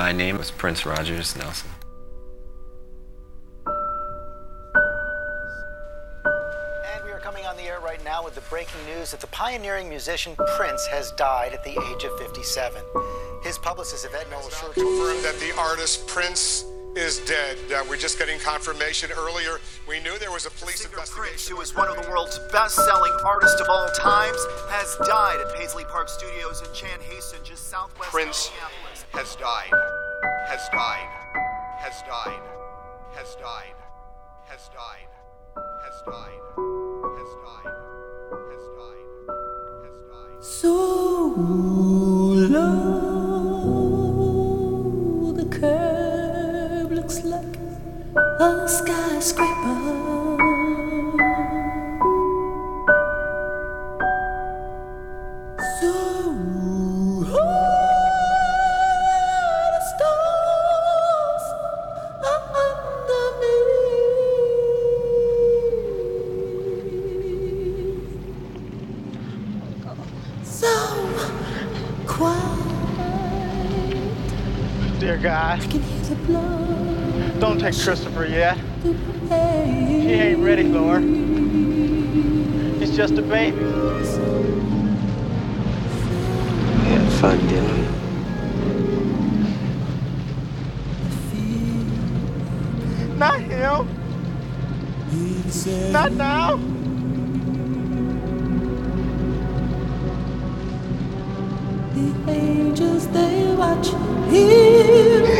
My name is Prince Rogers Nelson. And we are coming on the air right now with the breaking news that the pioneering musician Prince has died at the age of 57. His publicist Yvette Noel-Schure confirmed that the artist Prince is dead. Uh, we're just getting confirmation earlier. We knew there was a police Singer Prince, investigation. who is one of the world's best-selling artists of all times, has died at Paisley Park Studios in Chanhassen, just southwest Prince of Minneapolis. has died, has died, has died, Not now. The angels they watch in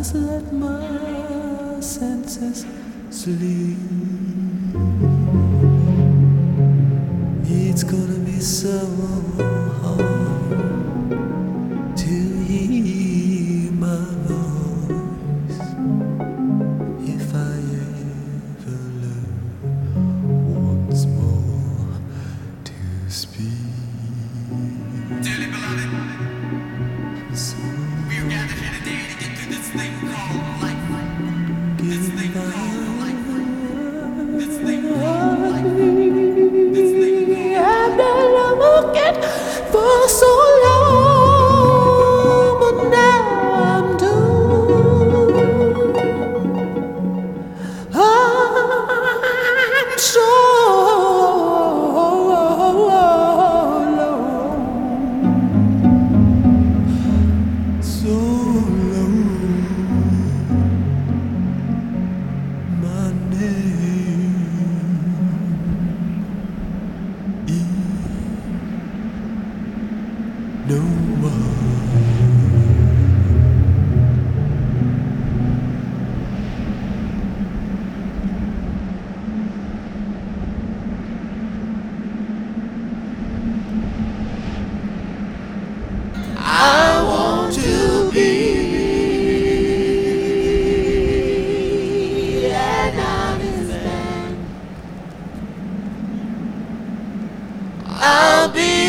just let my senses sleep. It's gonna be so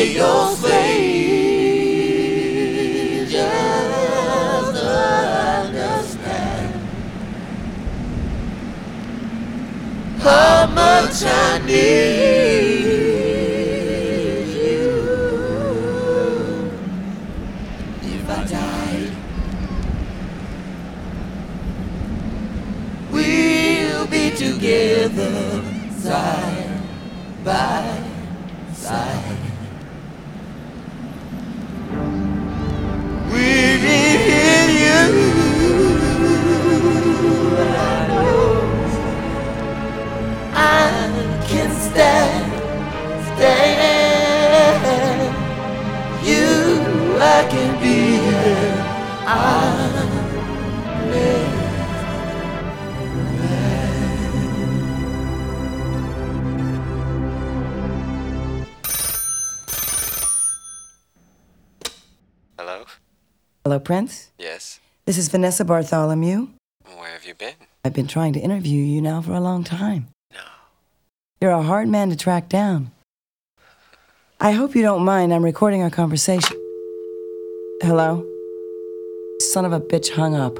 say your slave just understand how much I need. Prince. Yes. This is Vanessa Bartholomew. Where have you been? I've been trying to interview you now for a long time. No. You're a hard man to track down. I hope you don't mind. I'm recording our conversation. Hello? Son of a bitch hung up.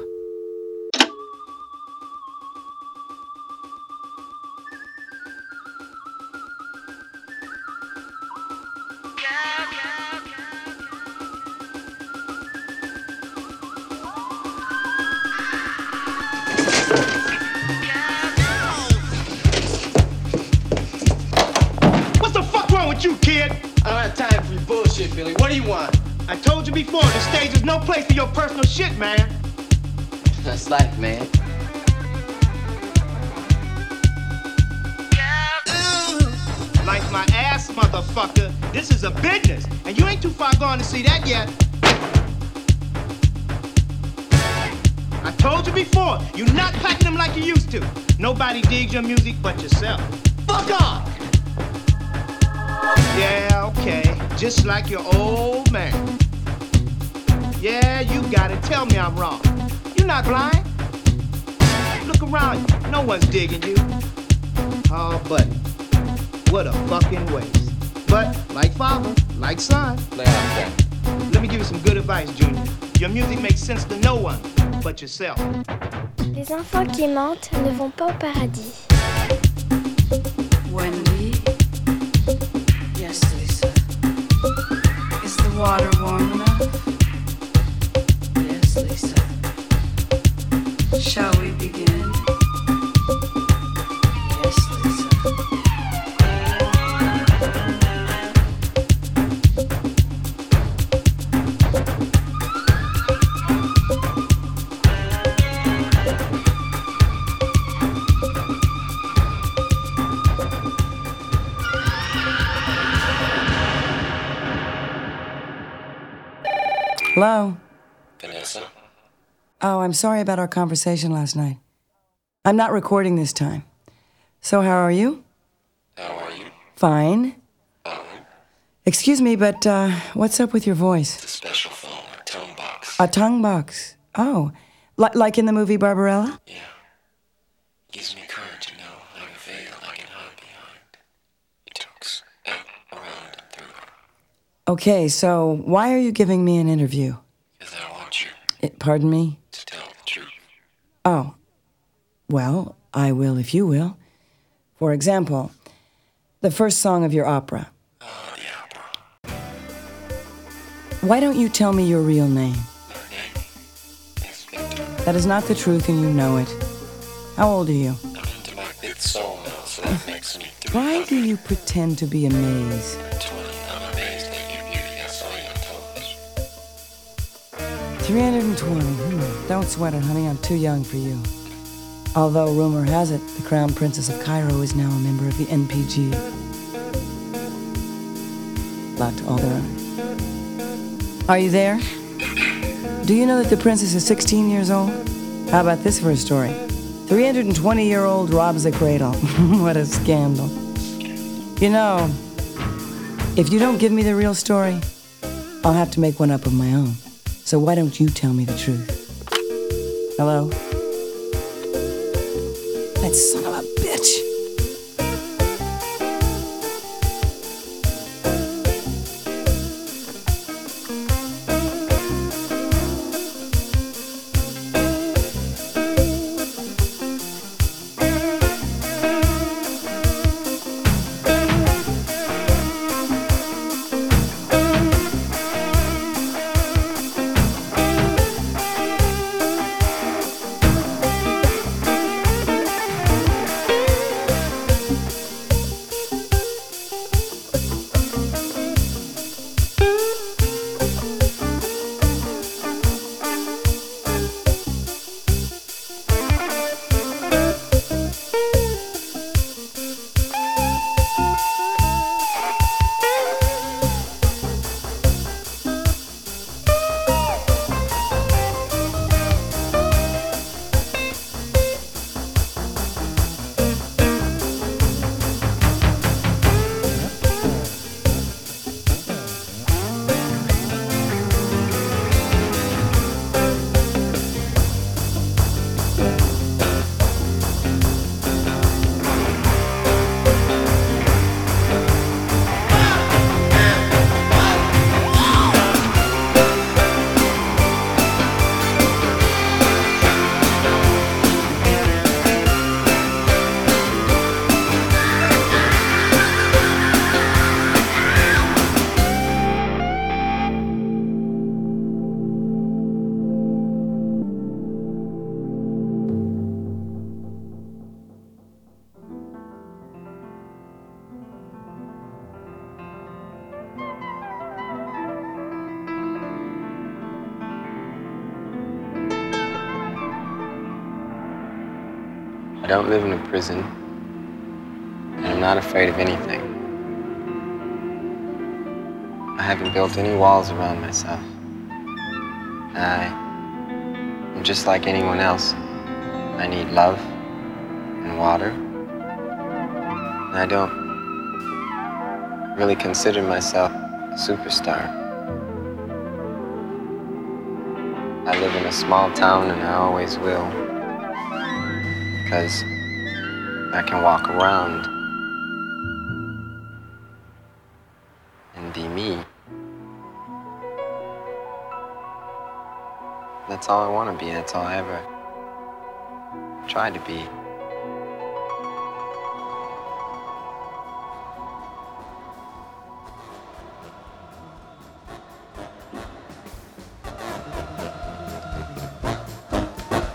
Told you before, the stage is no place for your personal shit, man. That's life, man. Like my ass, motherfucker. This is a business, and you ain't too far gone to see that yet. I told you before, you're not packing them like you used to. Nobody digs your music but yourself. Fuck off! Yeah, okay. Just like your old man. Yeah, you got it. Tell me I'm wrong. You're not blind. Look around you. No one's digging you. Oh, buddy. What a fucking waste. But like father, like son. Lay. Let me give you some good advice, Junior. Your music makes sense to no one but yourself. Les enfants qui mentent ne vont pas au paradis. Hello? Vanessa? Oh, I'm sorry about our conversation last night. I'm not recording this time. So, how are you? How are you? Fine. Fine. Excuse me, but uh, what's up with your voice? The special phone or tone box. A tongue box. Oh, li- like in the movie Barbarella? Yeah. Gives me courage to know like a veil I can hide behind. It talks out, around, and through. Okay, so why are you giving me an interview? Because I want you It, pardon me? to tell the truth. Oh. Well, I will if you will. For example, the first song of your opera. Oh, the opera. Why don't you tell me your real name? Name. That is not the truth and you know it. How old are you? I'm into my fifth soul now, so that makes me. Why do you pretend to be amazed? 320. Hmm. Don't sweat it, honey. I'm too young for you. Although rumor has it, the Crown Princess of Cairo is now a member of the NPG. To all their own. Are you there? Do you know that the princess is 16 years old? How about this for a story? 320 year old robs a cradle. what a scandal. You know, if you don't give me the real story, I'll have to make one up of my own. So why don't you tell me the truth? Hello? That son don't live in a prison, and I'm not afraid of anything. I haven't built any walls around myself. I am just like anyone else. I need love and water. And I don't really consider myself a superstar. I live in a small town and I always will. Because I can walk around and be me. That's all I want to be. That's all I ever tried to be.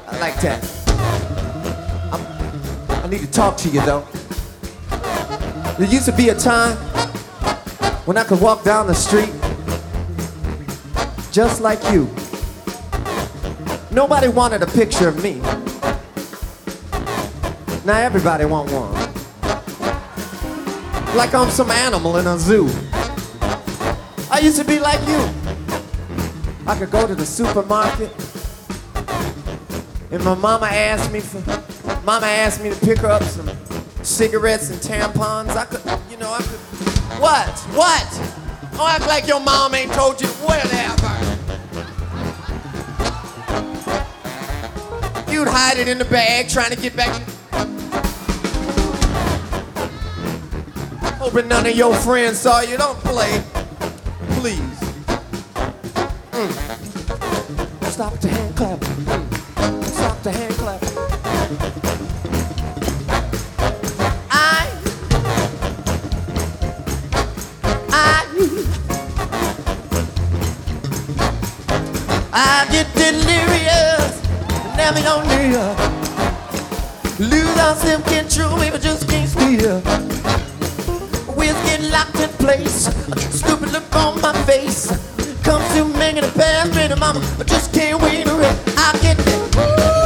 I like that. Talk to you though. There used to be a time when I could walk down the street just like you. Nobody wanted a picture of me. Now everybody want one. Like I'm some animal in a zoo. I used to be like you. I could go to the supermarket and my mama asked me for, mama asked me to pick her up some cigarettes and tampons. I could, you know, I could. What? What? Oh, act like your mom ain't told you whatever. You'd hide it in the bag, trying to get back. Hoping none of your friends saw you. Don't play, please. Mm. Stop the hand clapping. Mm. Stop the hand never gonna leave. Lose ourselves, control me, but just can't steer. We're getting locked in place. Stupid look on my face. Comes to making the past, me mama, I just can't wait to rest. I get that.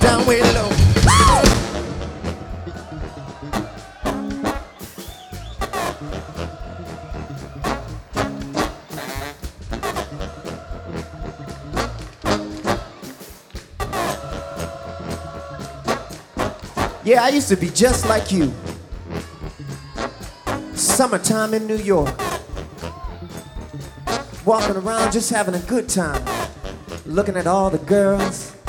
Down way low. Yeah, I used to be just like you. Summertime in New York. Walking around just having a good time. Looking at all the girls.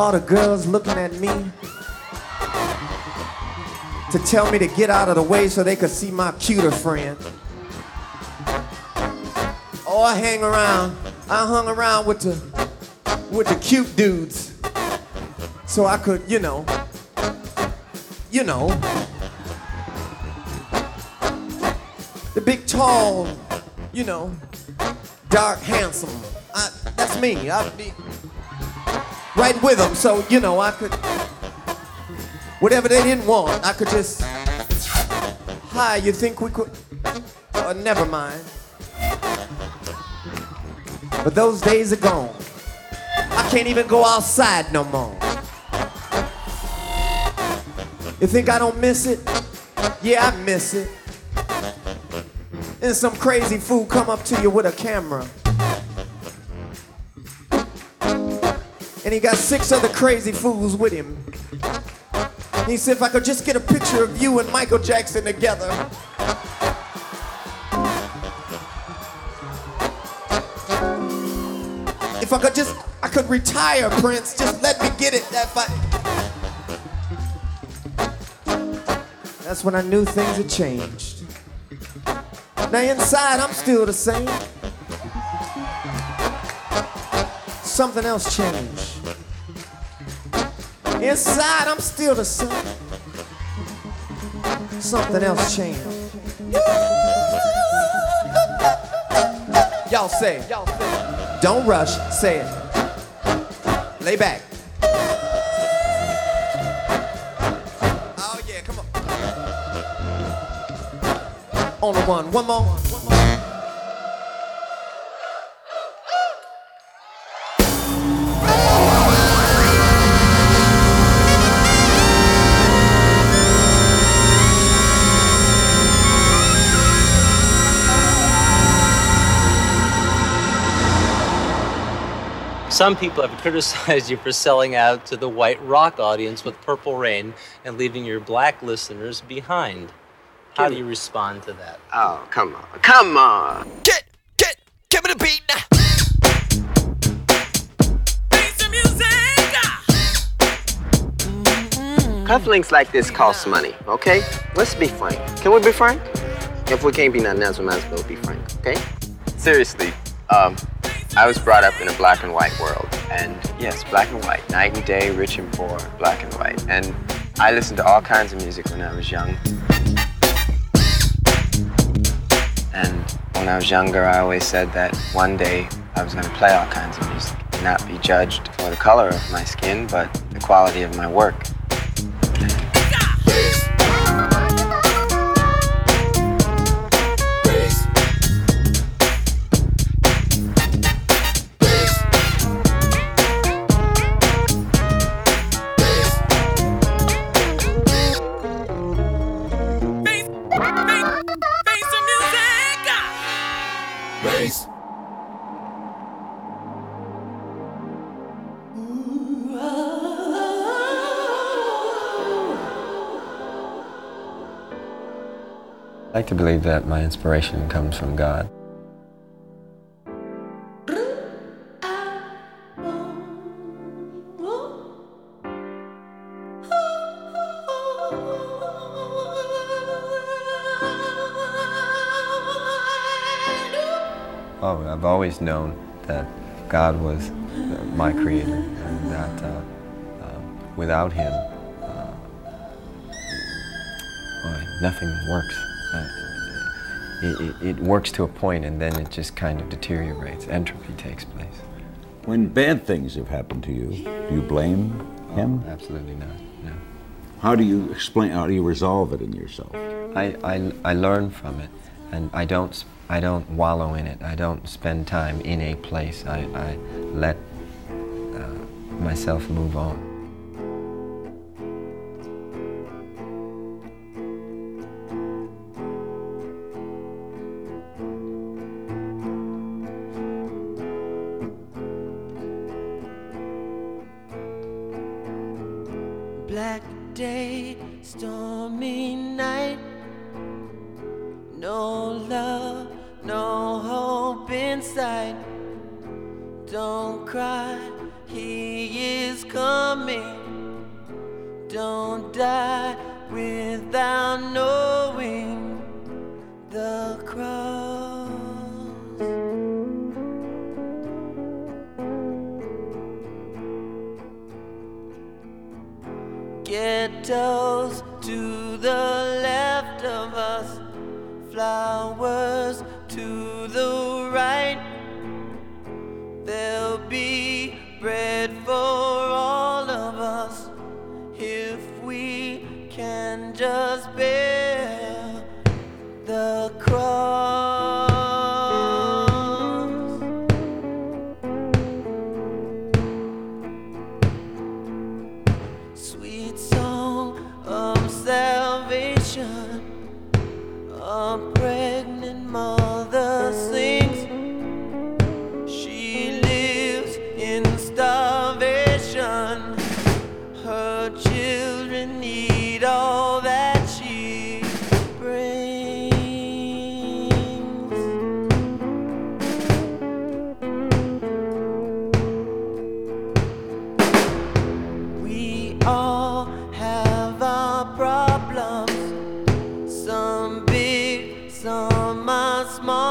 All the girls looking at me. To tell me to get out of the way so they could see my cuter friend. Oh, I hang around. I hung around with the with the cute dudes so I could, you know, you know, the big, tall, you know, dark, handsome. I, that's me. Be right with them, so you know I could, whatever they didn't want, I could just. Hi, you think we could? Uh, never mind. But those days are gone. I can't even go outside no more. You think I don't miss it? Yeah, I miss it. And some crazy fool come up to you with a camera. And he got six other crazy fools with him. He said, if I could just get a picture of you and Michael Jackson together. If I could just, I could retire, Prince. Just let me get it. That fight. That's when I knew things had changed. Now inside, I'm still the same. Something else changed. Inside, I'm still the same. Something else changed. Y'all say, y'all say, don't rush, say it. Lay back. Oh yeah, come on. One, one more. Some people have criticized you for selling out to the white rock audience with Purple Rain and leaving your black listeners behind. How do you respond to that? Oh, come on. Come on. Get, get, give me the beat now. Cufflinks like this cost money, okay? Let's be frank. Can we be frank? If we can't be nothing else, we might as well be frank, okay? Seriously, um, I was brought up in a black and white world. And yes, black and white, night and day, rich and poor, black and white. And I listened to all kinds of music when I was young. And when I was younger, I always said that one day I was going to play all kinds of music, not be judged for the color of my skin, but the quality of my work. To believe that my inspiration comes from God. Oh, I've always known that God was uh, my creator and that uh, um, without Him, uh, nothing works. It, it, it works to a point and then it just kind of deteriorates. Entropy takes place. When bad things have happened to you, do you blame him? Absolutely not. No. How do you explain? How do you resolve it in yourself? I, I, I learn from it, and I don't I don't wallow in it. I don't spend time in a place. I, I let uh, myself move on. Black day, stormy night. No love, no hope in sight. Don't cry, he is coming. Don't die without knowing Ghettos to the left of us, flowers small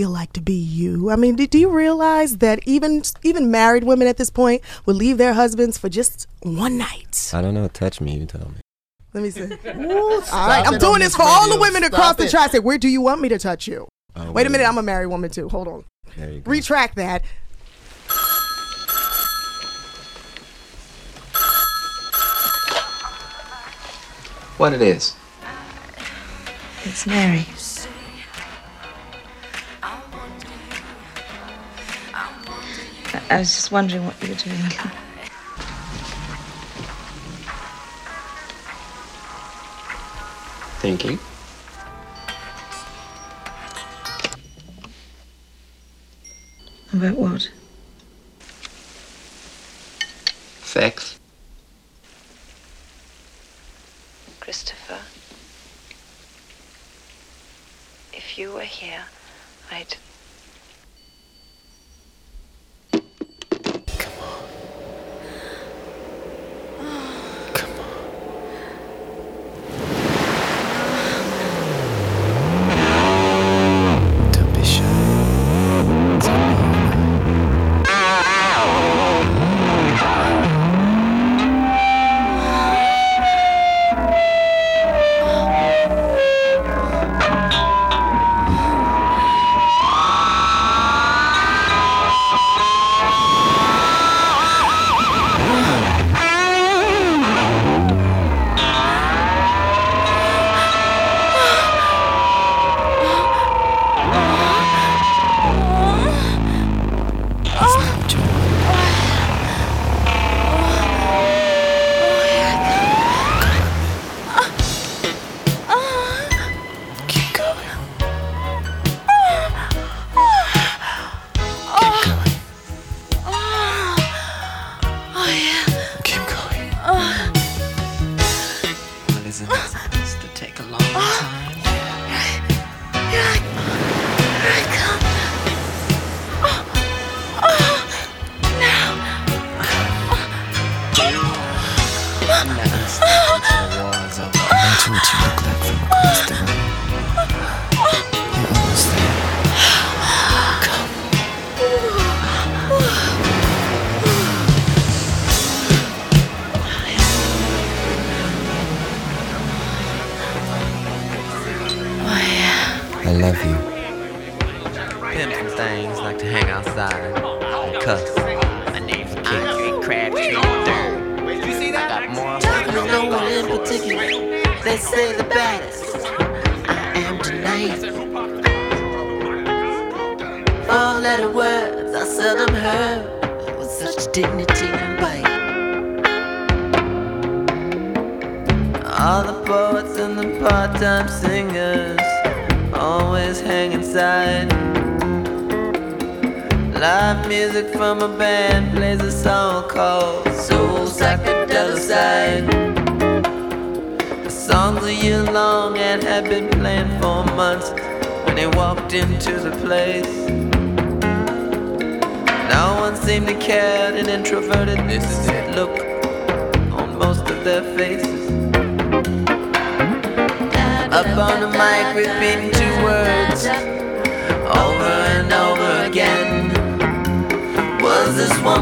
feel like to be you? I mean, do, do you realize that even even married women at this point would leave their husbands for just one night? I don't know. Touch me. You tell me. Let me see. Ooh, all right, I'm it doing this this for all the women Stop across the it. tri-state. Where do you want me to touch you? Oh, Wait a minute, I'm a married woman too. Hold on. There you go. Retract that. What it is? It's Mary. I- was just wondering what you were doing. Thinking. About what? Sex.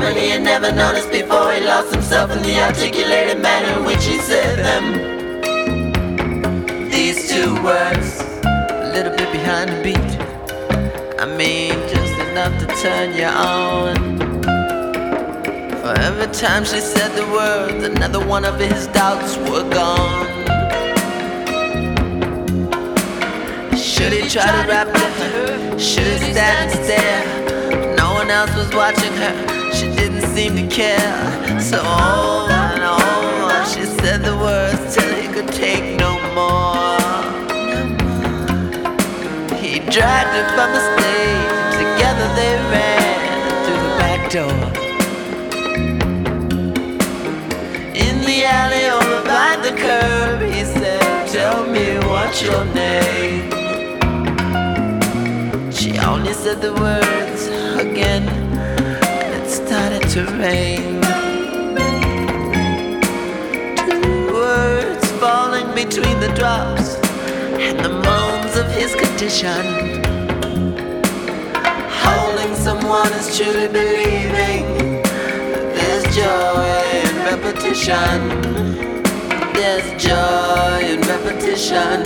Woman he had never noticed before he lost himself in the articulated manner in which he said them? These two words, a little bit behind the beat. I mean, just enough to turn you on. For every time she said the words, another one of his doubts were gone. Should he try to rap to her? Should he stand and stare? No one else was watching her. Seem to care. So on and on, she said the words till he could take no more. He dragged her from the stage. Together they ran through the back door. In the alley over by the curb, he said, Tell me what's your name. She only said the words again. To rain. Two words falling between the drops and the moans of his condition. someone is truly believing. There's joy in repetition. There's joy in repetition.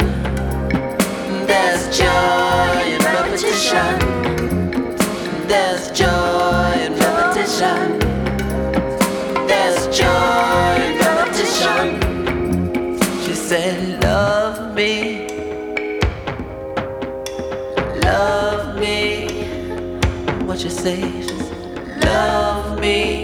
There's joy in repetition. There's joy in. There's joy in repetition. She said, Love me. Love me. What you say? Said, Love me.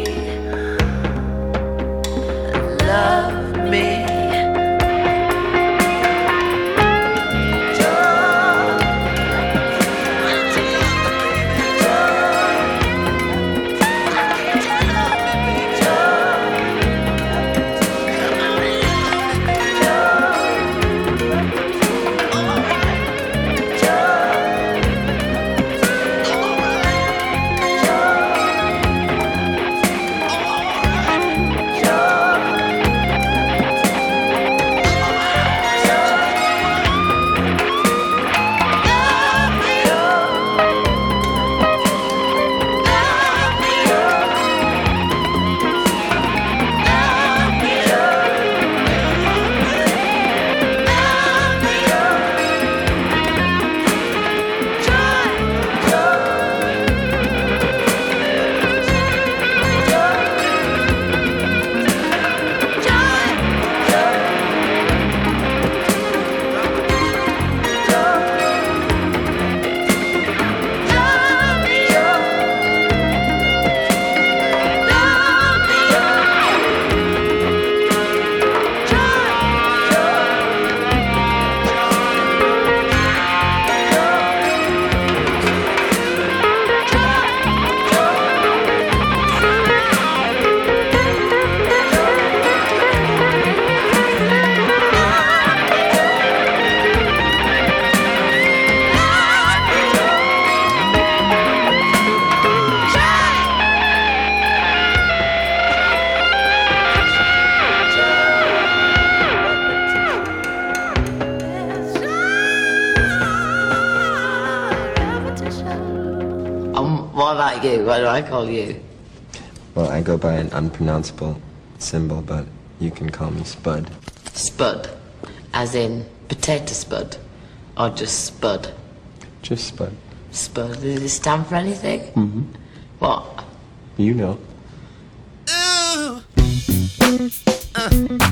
About you? What do I call you? Well, I go by an unpronounceable symbol, but you can call me Spud. Spud. As in potato spud. Or just spud. Just Spud. Spud. Does it stand for anything? Mm-hmm. What? You know. Funky.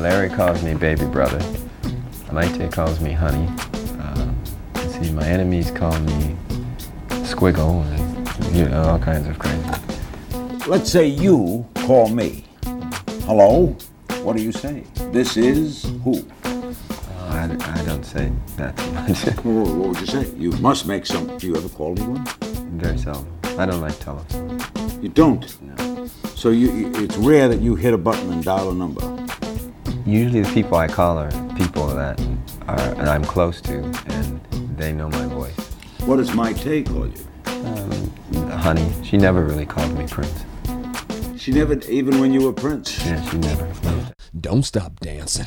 Larry calls me baby brother. Mayte calls me honey. Uh, see, my enemies call me squiggle and you know all kinds of crazy. Let's say you call me. Hello? What do you say? This is who? I, I don't say that much. What what would you say? You must make some. Do you ever call anyone? Very seldom. I don't like telephone. You don't? No. So you, you- it's rare that you hit a button and dial a number. Usually the people I call are people that are that I'm close to and they know my voice. What does Mayte call you? Um, honey, she never really called me Prince. She never, even when you were Prince. Yeah, she never. Don't stop dancing.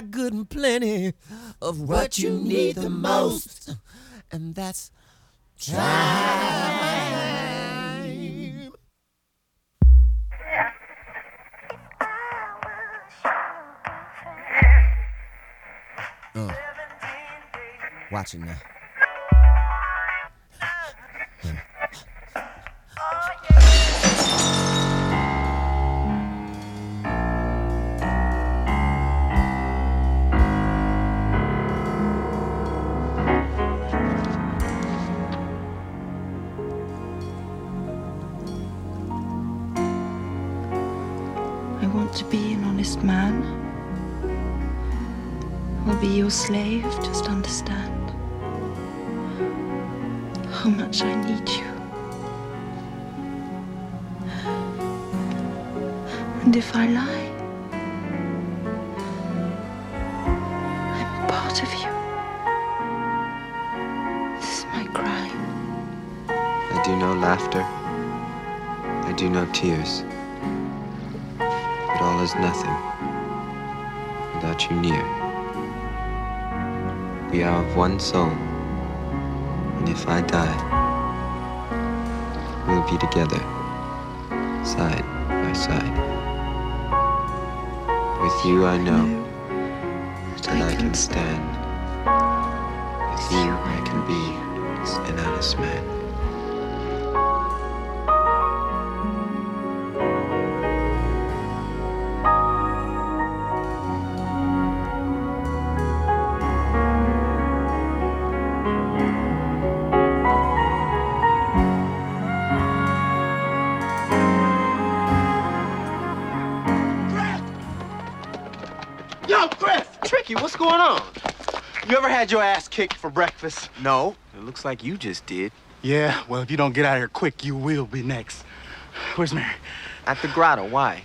Got good and plenty of what you need the most? And that's time. Uh, watching now. Man. I'll be your slave, just understand how much I need you. And if I lie, I'm part of you. This is my crime. I do no laughter. I do no tears. All is nothing without you near. We are of one soul, and if I die, we'll be together, side by side. With you, I know that I can stand. With you, I can be an honest man. Going on? You ever had your ass kicked for breakfast? No. It looks like you just did. Yeah, well, if you don't get out of here quick, you will be next. Where's Mary? At the grotto. Why?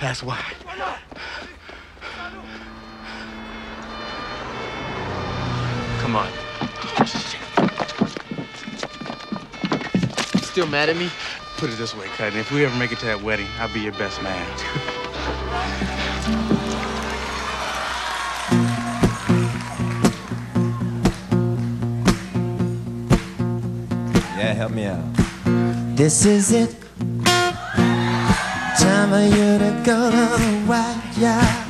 That's why. Come on. Still mad at me? Put it this way, Cutting. If we ever make it to that wedding, I'll be your best man. help me out. This is it. Time for you to go to the white yard.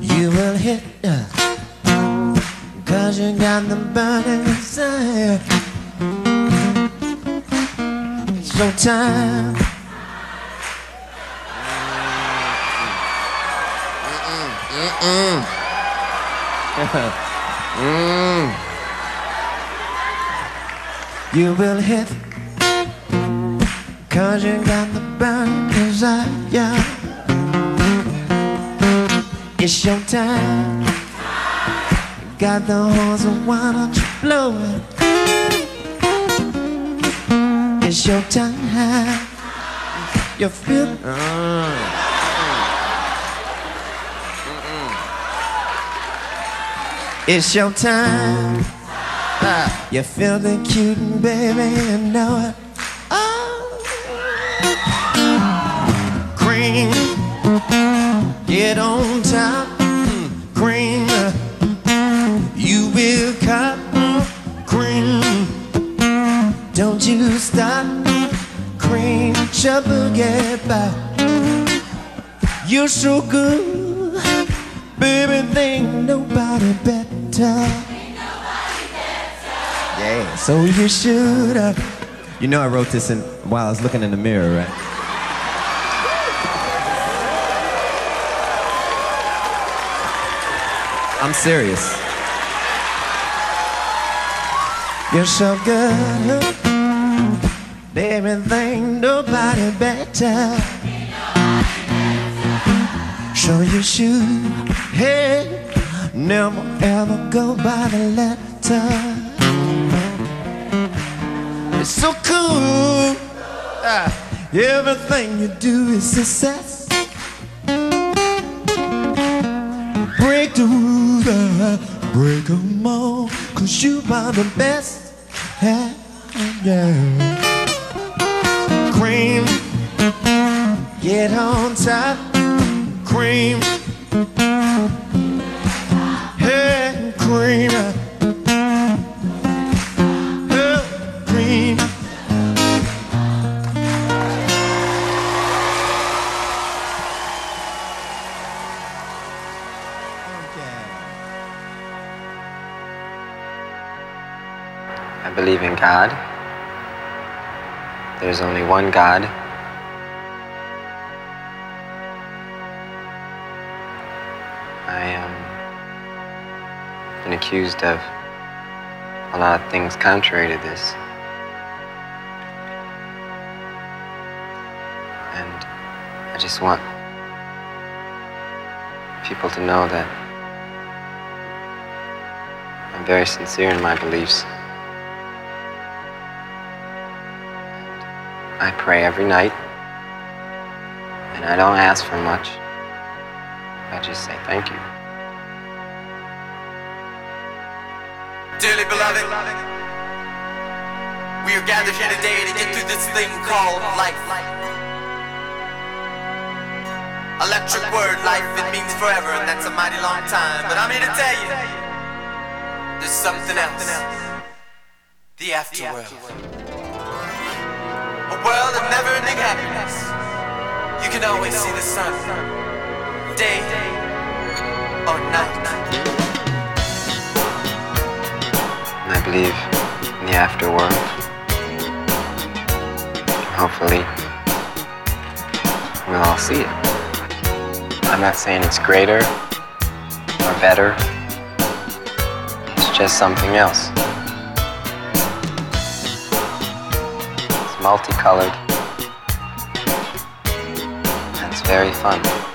You will hit us. Cause you got the burning desire. It's your time. Mm-mm. mm. You will hit. Cause you got the burning desire. It's your time. Got the horns and why don't you blow it It's your time. You feel It's your time Ah, you feel the cute and baby, you know it. Oh. Cream, get on top. Cream, you will cut. Cream, don't you stop. Cream, trouble get by. You're so good, baby, think nobody better. Yeah, so you should have. You know, I wrote this in, while I was looking in the mirror, right? I'm serious. You're so good, baby, think nobody better. So you should, hey, never ever go by the letter. It's so cool. Ah, everything you do is success. Break the rules, uh, break them all, cause you are the best. Yeah, yeah. Cream, get on top. Cream, hey, cream. God. There's only one God. I am been accused of a lot of things contrary to this. And I just want people to know that I'm very sincere in my beliefs. I pray every night, and I don't ask for much. I just say thank you. Dearly beloved, we are gathered here today to get through this thing called life. Electric word, life, it means forever, and that's a mighty long time. But I'm here to tell you, there's something else. The afterworld. World of never-ending happiness. You can always see the sun, day or night. I believe in the afterworld. Hopefully, we'll all see it. I'm not saying it's greater or better. It's just something else. Multicolored. It's very fun.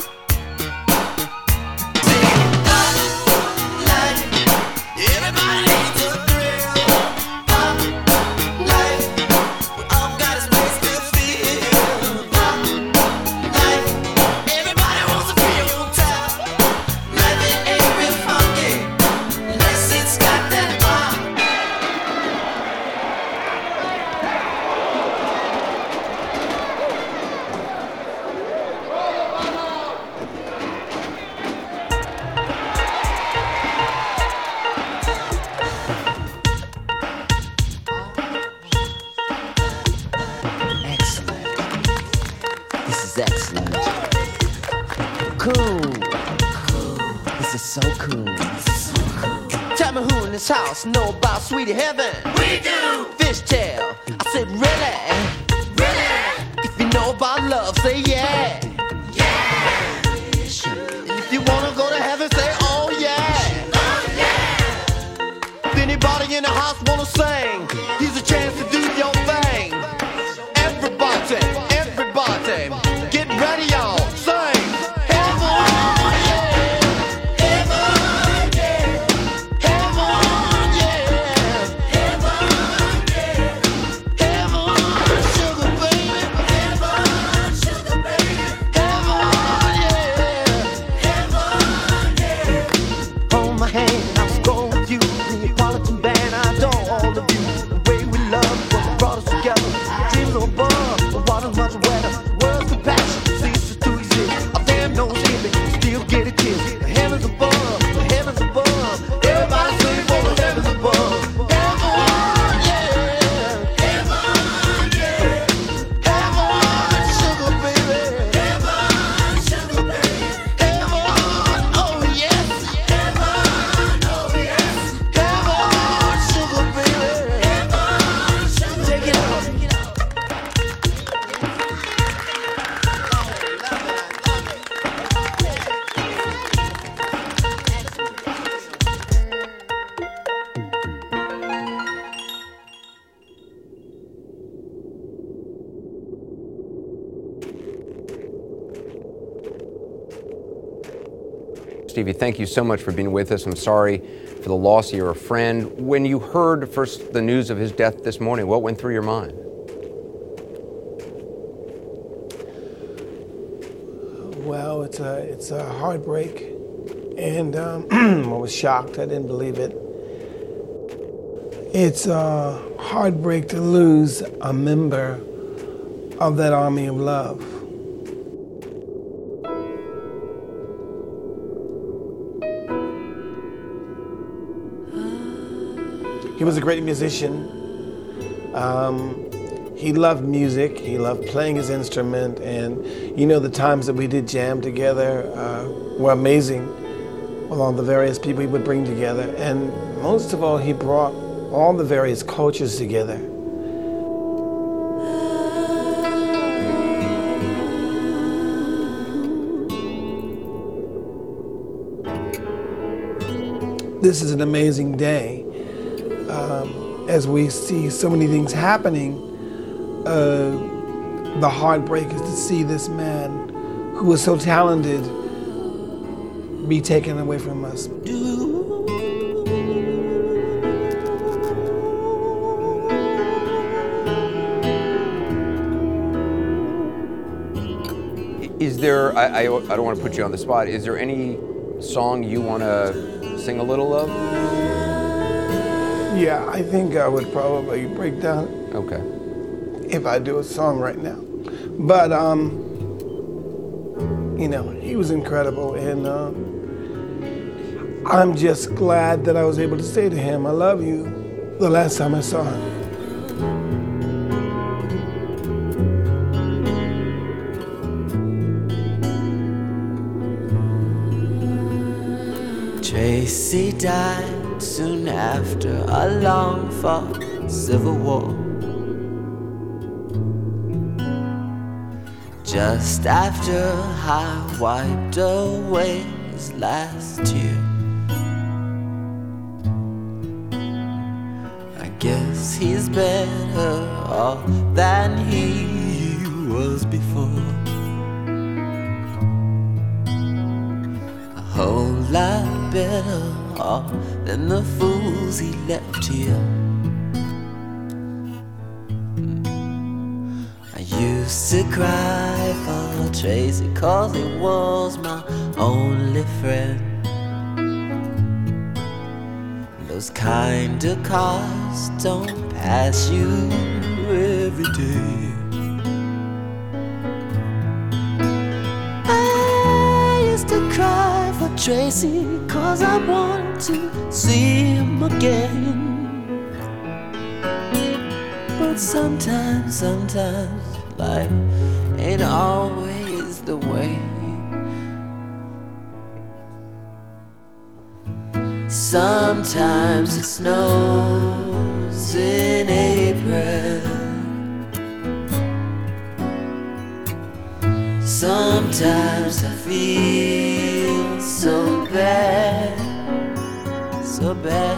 Cool. This is so cool. Tell me who in this house know about Sweetie Heaven? We do. Fishtail. I said really. Really. If you know about love, say yeah. Yeah. If you wanna go to heaven, say oh yeah. Oh yeah. If anybody in the house wanna sing, here's a chance to do Stevie, thank you so much for being with us. I'm sorry for the loss of your friend. When you heard first the news of his death this morning, what went through your mind? Well, it's a it's a heartbreak, and um, I was shocked. I didn't believe it. It's a heartbreak to lose a member of that army of love. He was a great musician. Um, he loved music. He loved playing his instrument, and you know the times that we did jam together uh, were amazing. All the various people he would bring together, and most of all, he brought all the various cultures together. This is an amazing day as we see so many things happening. Uh, the heartbreak is to see this man who was so talented be taken away from us. Is there, I, I, I don't want to put you on the spot, is there any song you want to sing a little of? Yeah, I think I would probably break down Okay. if I do a song right now. But um, you know, he was incredible, and um, I'm just glad that I was able to say to him, "I love you." The last time I saw him. Tracy died soon after a long fought civil war. Just after I wiped away his last tear. I guess he's better off than he was before. A whole lot better off than the fools he left here. Hmm. I used to cry for Tracy cause he was my only friend. Those kind of cars don't pass you every day. I used to cry for Tracy cause I wanted to see him again. But sometimes, sometimes life ain't always the way. Sometimes it snows in April. Sometimes I feel so bad, so bad.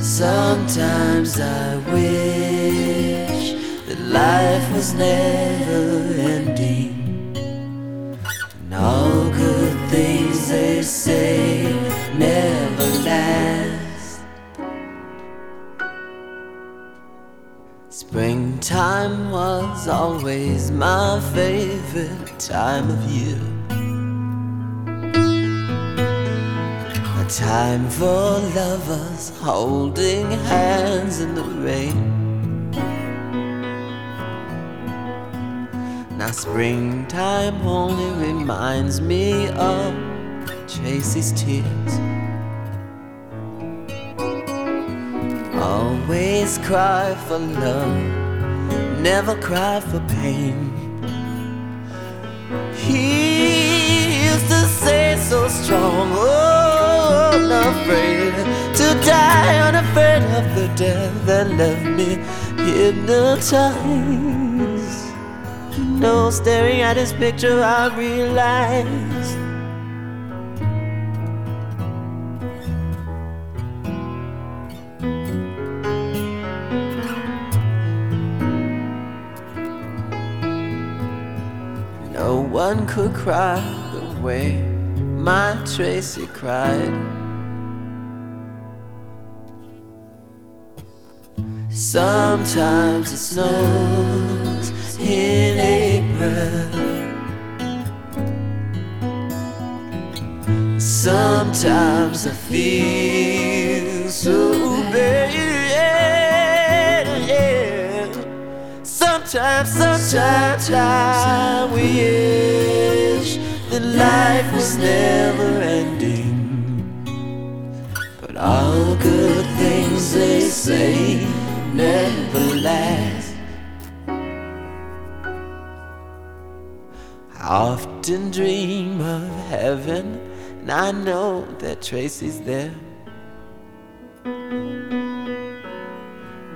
Sometimes I wish that life was never ending. And all good things they say never last. Springtime was always my favorite time of year. Time for lovers holding hands in the rain. Now, springtime only reminds me of Tracy's tears. Always cry for love, never cry for pain. He used to say so strong, oh, unafraid to die, unafraid of the death that left me hypnotized. Know, staring at his picture, I realized. No one could cry the way my Tracy cried. Sometimes it snows in April. Sometimes I feel so bad. Sometimes, sometimes I wish that life was never ending. But all good things they say never last. I often dream of heaven, and I know that Tracy's there.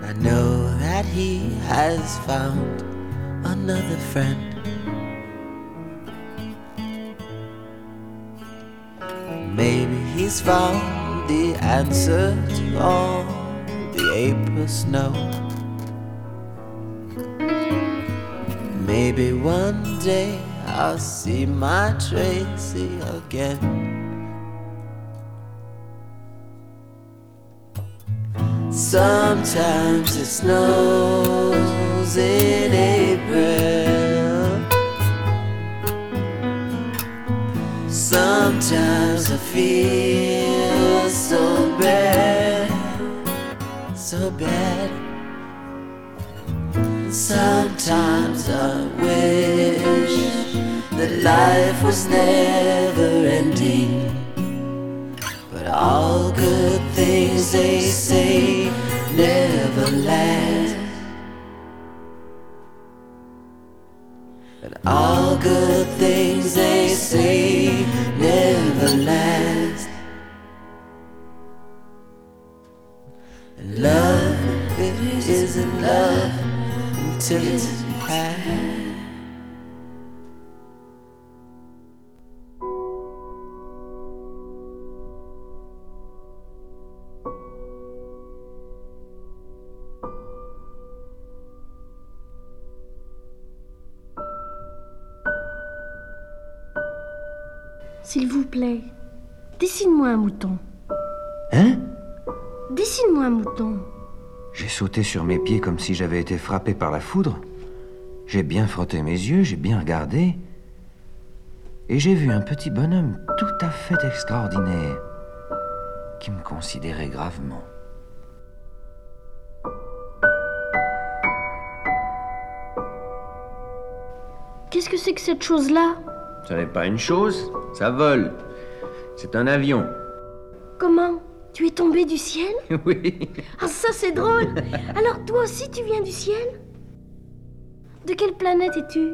I know that he has found another friend. Maybe he's found the answer to all the April snow. Maybe one day I'll see my Tracy again. Sometimes it snows in April. Sometimes I feel so bad, so bad. Sometimes I wish that life was never ending. But all good things they say never last. But all good things they say never last. Isn't love until it's past. S'il vous plaît, dessine-moi un mouton. Hein? Dessine-moi un mouton. J'ai sauté sur mes pieds comme si j'avais été frappé par la foudre. J'ai bien frotté mes yeux, j'ai bien regardé. Et j'ai vu un petit bonhomme tout à fait extraordinaire qui me considérait gravement. Qu'est-ce que c'est que cette chose-là? Ça n'est pas une chose, ça vole. C'est un avion. Comment? Tu es tombé du ciel Oui. Ah ça c'est drôle Alors toi aussi tu viens du ciel De quelle planète es-tu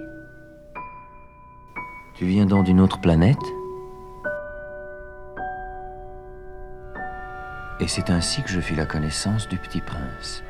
Tu viens donc d'une autre planète Et c'est ainsi que je fis la connaissance du petit prince.